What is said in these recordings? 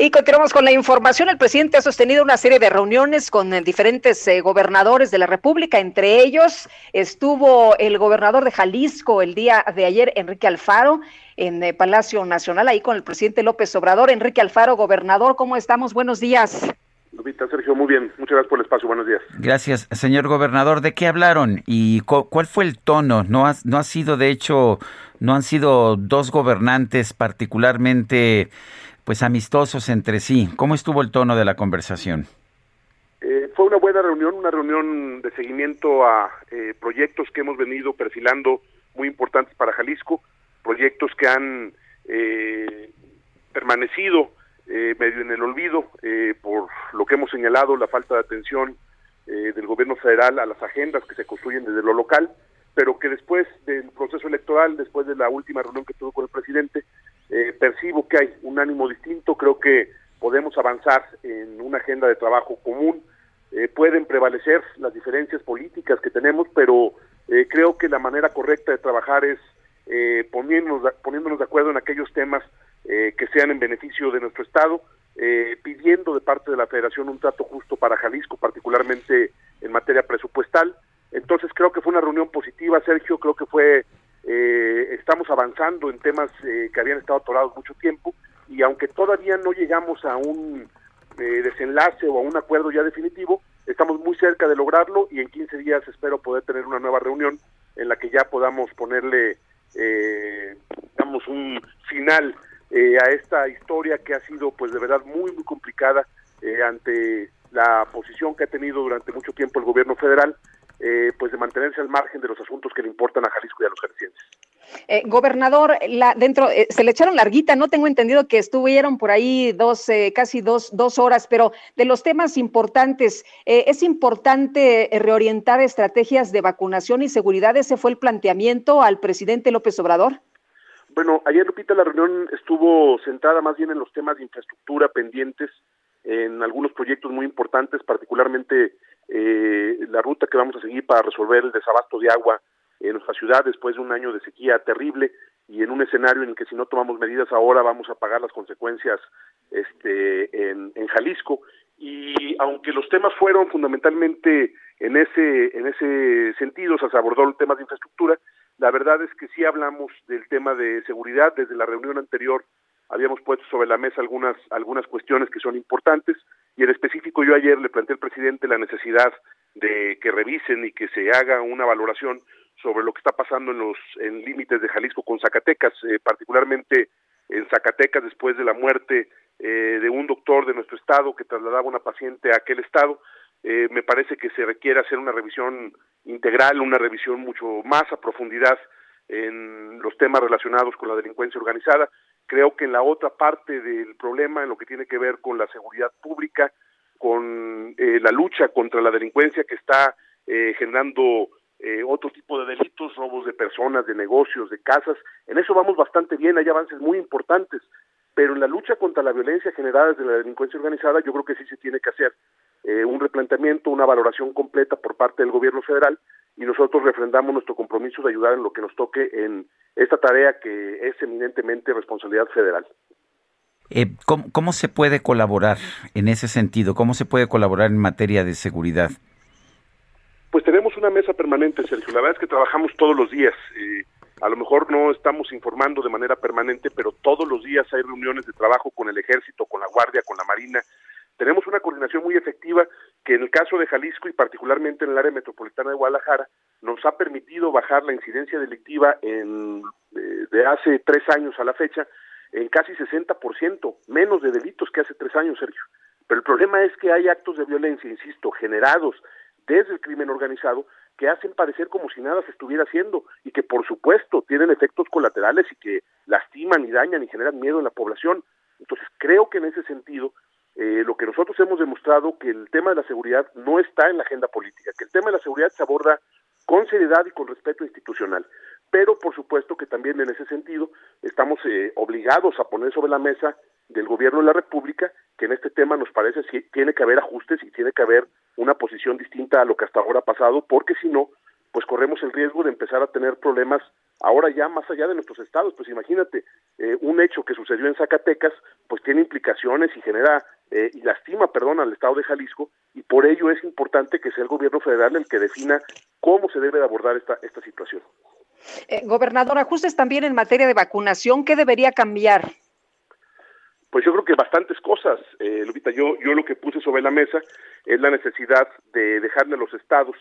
Y continuamos con la información. El presidente ha sostenido una serie de reuniones con eh, diferentes eh, gobernadores de la República. Entre ellos estuvo el gobernador de Jalisco el día de ayer, Enrique Alfaro, en eh, Palacio Nacional, ahí con el presidente López Obrador. Enrique Alfaro, gobernador, ¿cómo estamos? Buenos días. Lupita, Sergio, muy bien. Muchas gracias por el espacio. Buenos días. Gracias, señor gobernador. ¿De qué hablaron y cuál fue el tono? No ha, no ha sido, de hecho, no han sido dos gobernantes particularmente pues amistosos entre sí. ¿Cómo estuvo el tono de la conversación? Eh, fue una buena reunión, una reunión de seguimiento a eh, proyectos que hemos venido perfilando muy importantes para Jalisco, proyectos que han eh, permanecido medio en el olvido por lo que hemos señalado, la falta de atención del gobierno federal a las agendas que se construyen desde lo local, pero que después del proceso electoral, después de la última reunión que tuvo con el presidente, eh, percibo que hay un ánimo distinto, creo que podemos avanzar en una agenda de trabajo común, eh, pueden prevalecer las diferencias políticas que tenemos, pero eh, creo que la manera correcta de trabajar es poniéndonos, poniéndonos de acuerdo en aquellos temas que sean en beneficio de nuestro Estado, pidiendo de parte de la Federación un trato justo para Jalisco, particularmente en materia presupuestal. Entonces creo que fue una reunión positiva, Sergio, creo que fue eh, estamos avanzando en temas eh, que habían estado atorados mucho tiempo y aunque todavía no llegamos a un eh, desenlace o a un acuerdo ya definitivo, estamos muy cerca de lograrlo y en 15 días espero poder tener una nueva reunión en la que ya podamos ponerle, eh, digamos, un final a esta historia que ha sido, pues, de verdad muy, muy complicada ante la posición que ha tenido durante mucho tiempo el gobierno federal eh, pues de mantenerse al margen de los asuntos que le importan a Jalisco y a los jaliscienses. Eh, gobernador, la, dentro eh, se le echaron larguita, no tengo entendido que estuvieron por ahí dos, casi dos, dos horas, pero de los temas importantes, es importante reorientar estrategias de vacunación y seguridad. Ese fue el planteamiento al presidente López Obrador. Bueno, ayer Lupita la reunión estuvo centrada más bien en los temas de infraestructura pendientes, en algunos proyectos muy importantes, particularmente eh, la ruta que vamos a seguir para resolver el desabasto de agua en nuestra ciudad después de un año de sequía terrible y en un escenario en el que si no tomamos medidas ahora vamos a pagar las consecuencias este, en, en Jalisco. Y aunque los temas fueron fundamentalmente en ese en ese sentido, o sea, se abordó el tema de infraestructura, la verdad es que sí hablamos del tema de seguridad. Desde la reunión anterior habíamos puesto sobre la mesa algunas algunas cuestiones que son importantes y en específico yo ayer le planteé al presidente la necesidad de que revisen y que se haga una valoración sobre lo que está pasando en los en límites de Jalisco con Zacatecas, eh, particularmente en Zacatecas después de la muerte eh, de un doctor de nuestro estado que trasladaba una paciente a aquel estado. Eh, me parece que se requiere hacer una revisión integral, una revisión mucho más a profundidad en los temas relacionados con la delincuencia organizada. Creo que en la otra parte del problema, en lo que tiene que ver con la seguridad pública, con eh, la lucha contra la delincuencia que está eh, generando eh, otro tipo de delitos, robos de personas, de negocios, de casas, en eso vamos bastante bien, hay avances muy importantes, pero en la lucha contra la violencia generada desde la delincuencia organizada yo creo que sí se tiene que hacer un replanteamiento, una valoración completa por parte del gobierno federal y nosotros refrendamos nuestro compromiso de ayudar en lo que nos toque en esta tarea que es eminentemente responsabilidad federal. Eh, ¿cómo, ¿Cómo se puede colaborar en ese sentido? ¿Cómo se puede colaborar en materia de seguridad? Pues tenemos una mesa permanente, Sergio. La verdad es que trabajamos todos los días. Eh, a lo mejor no estamos informando de manera permanente, pero todos los días hay reuniones de trabajo con el ejército, con la guardia, con la marina. Tenemos una coordinación muy efectiva que en el caso de Jalisco y particularmente en el área metropolitana de Guadalajara nos ha permitido bajar la incidencia delictiva en, eh, de hace tres años a la fecha en casi 60%, menos de delitos que hace tres años, Sergio. Pero el problema es que hay actos de violencia, insisto, generados desde el crimen organizado que hacen parecer como si nada se estuviera haciendo y que por supuesto tienen efectos colaterales y que lastiman y dañan y generan miedo en la población. Entonces creo que en ese sentido eh, lo que nosotros hemos demostrado que el tema de la seguridad no está en la agenda política, que el tema de la seguridad se aborda con seriedad y con respeto institucional. Pero por supuesto que también en ese sentido estamos eh, obligados a poner sobre la mesa del gobierno de la República que en este tema nos parece que tiene que haber ajustes y tiene que haber una posición distinta a lo que hasta ahora ha pasado, porque si no, pues corremos el riesgo de empezar a tener problemas ahora ya más allá de nuestros estados. Pues imagínate, eh, un hecho que sucedió en Zacatecas, pues tiene implicaciones y genera eh, y lastima, perdón, al estado de Jalisco, y por ello es importante que sea el gobierno federal el que defina cómo se debe de abordar esta, esta situación. Eh, gobernador, ajustes también en materia de vacunación, ¿qué debería cambiar? Pues yo creo que bastantes cosas, eh, Lupita. Yo, yo lo que puse sobre la mesa es la necesidad de dejarle a los estados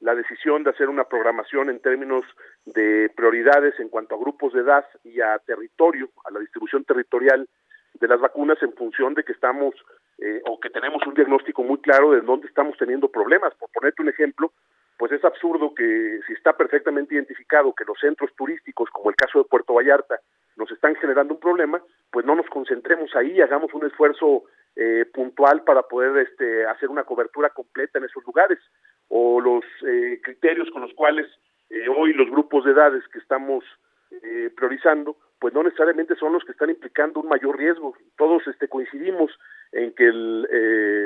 la decisión de hacer una programación en términos de prioridades en cuanto a grupos de edad y a territorio, a la distribución territorial de las vacunas en función de que estamos eh, o que tenemos un diagnóstico muy claro de dónde estamos teniendo problemas. Por ponerte un ejemplo, pues es absurdo que si está perfectamente identificado que los centros turísticos, como el caso de Puerto Vallarta, nos están generando un problema, pues no nos concentremos ahí y hagamos un esfuerzo eh, puntual para poder este, hacer una cobertura completa en esos lugares. O los eh, criterios con los cuales eh, hoy los grupos de edades que estamos priorizando, pues no necesariamente son los que están implicando un mayor riesgo. Todos este, coincidimos en que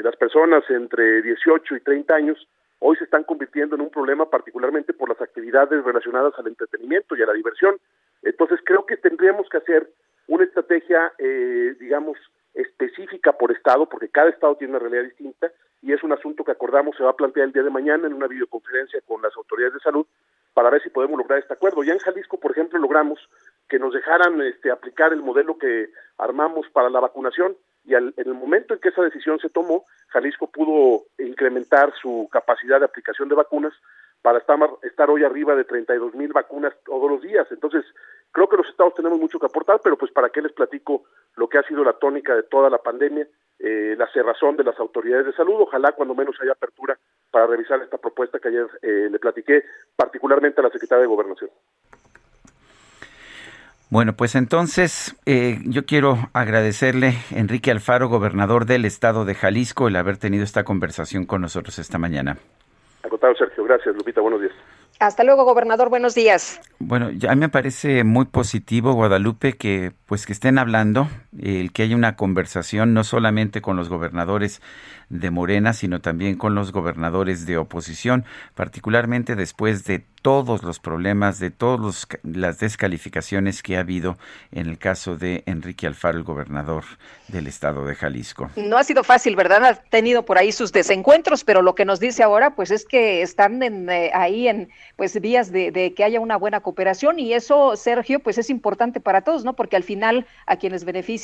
las personas entre 18 y 30 años hoy se están convirtiendo en un problema particularmente por las actividades relacionadas al entretenimiento y a la diversión. Entonces creo que tendríamos que hacer una estrategia, eh, digamos, específica por estado, porque cada estado tiene una realidad distinta y es un asunto que acordamos se va a plantear el día de mañana en una videoconferencia con las autoridades de salud para ver si podemos lograr este acuerdo. Ya en Jalisco, por ejemplo, logramos que nos dejaran este, aplicar el modelo que armamos para la vacunación y en el momento en que esa decisión se tomó, Jalisco pudo incrementar su capacidad de aplicación de vacunas para estar, estar hoy arriba de 32 mil vacunas todos los días. Entonces, creo que los estados tenemos mucho que aportar, pero pues para qué les platico lo que ha sido la tónica de toda la pandemia, eh, la cerrazón de las autoridades de salud, ojalá cuando menos haya apertura para revisar esta propuesta que ayer eh, le platiqué, particularmente a la secretaria de Gobernación. Bueno, pues entonces eh, yo quiero agradecerle, Enrique Alfaro, gobernador del estado de Jalisco, el haber tenido esta conversación con nosotros esta mañana. Acotado, Sergio. Gracias, Lupita. Buenos días. Hasta luego, gobernador. Buenos días. Bueno, ya a mí me parece muy positivo, Guadalupe, que pues que estén hablando, el que haya una conversación no solamente con los gobernadores de Morena, sino también con los gobernadores de oposición, particularmente después de todos los problemas, de todas las descalificaciones que ha habido en el caso de Enrique Alfaro, el gobernador del estado de Jalisco. No ha sido fácil, ¿verdad? Ha tenido por ahí sus desencuentros, pero lo que nos dice ahora, pues es que están en, eh, ahí en pues vías de, de que haya una buena cooperación y eso, Sergio, pues es importante para todos, ¿no? Porque al final a quienes beneficia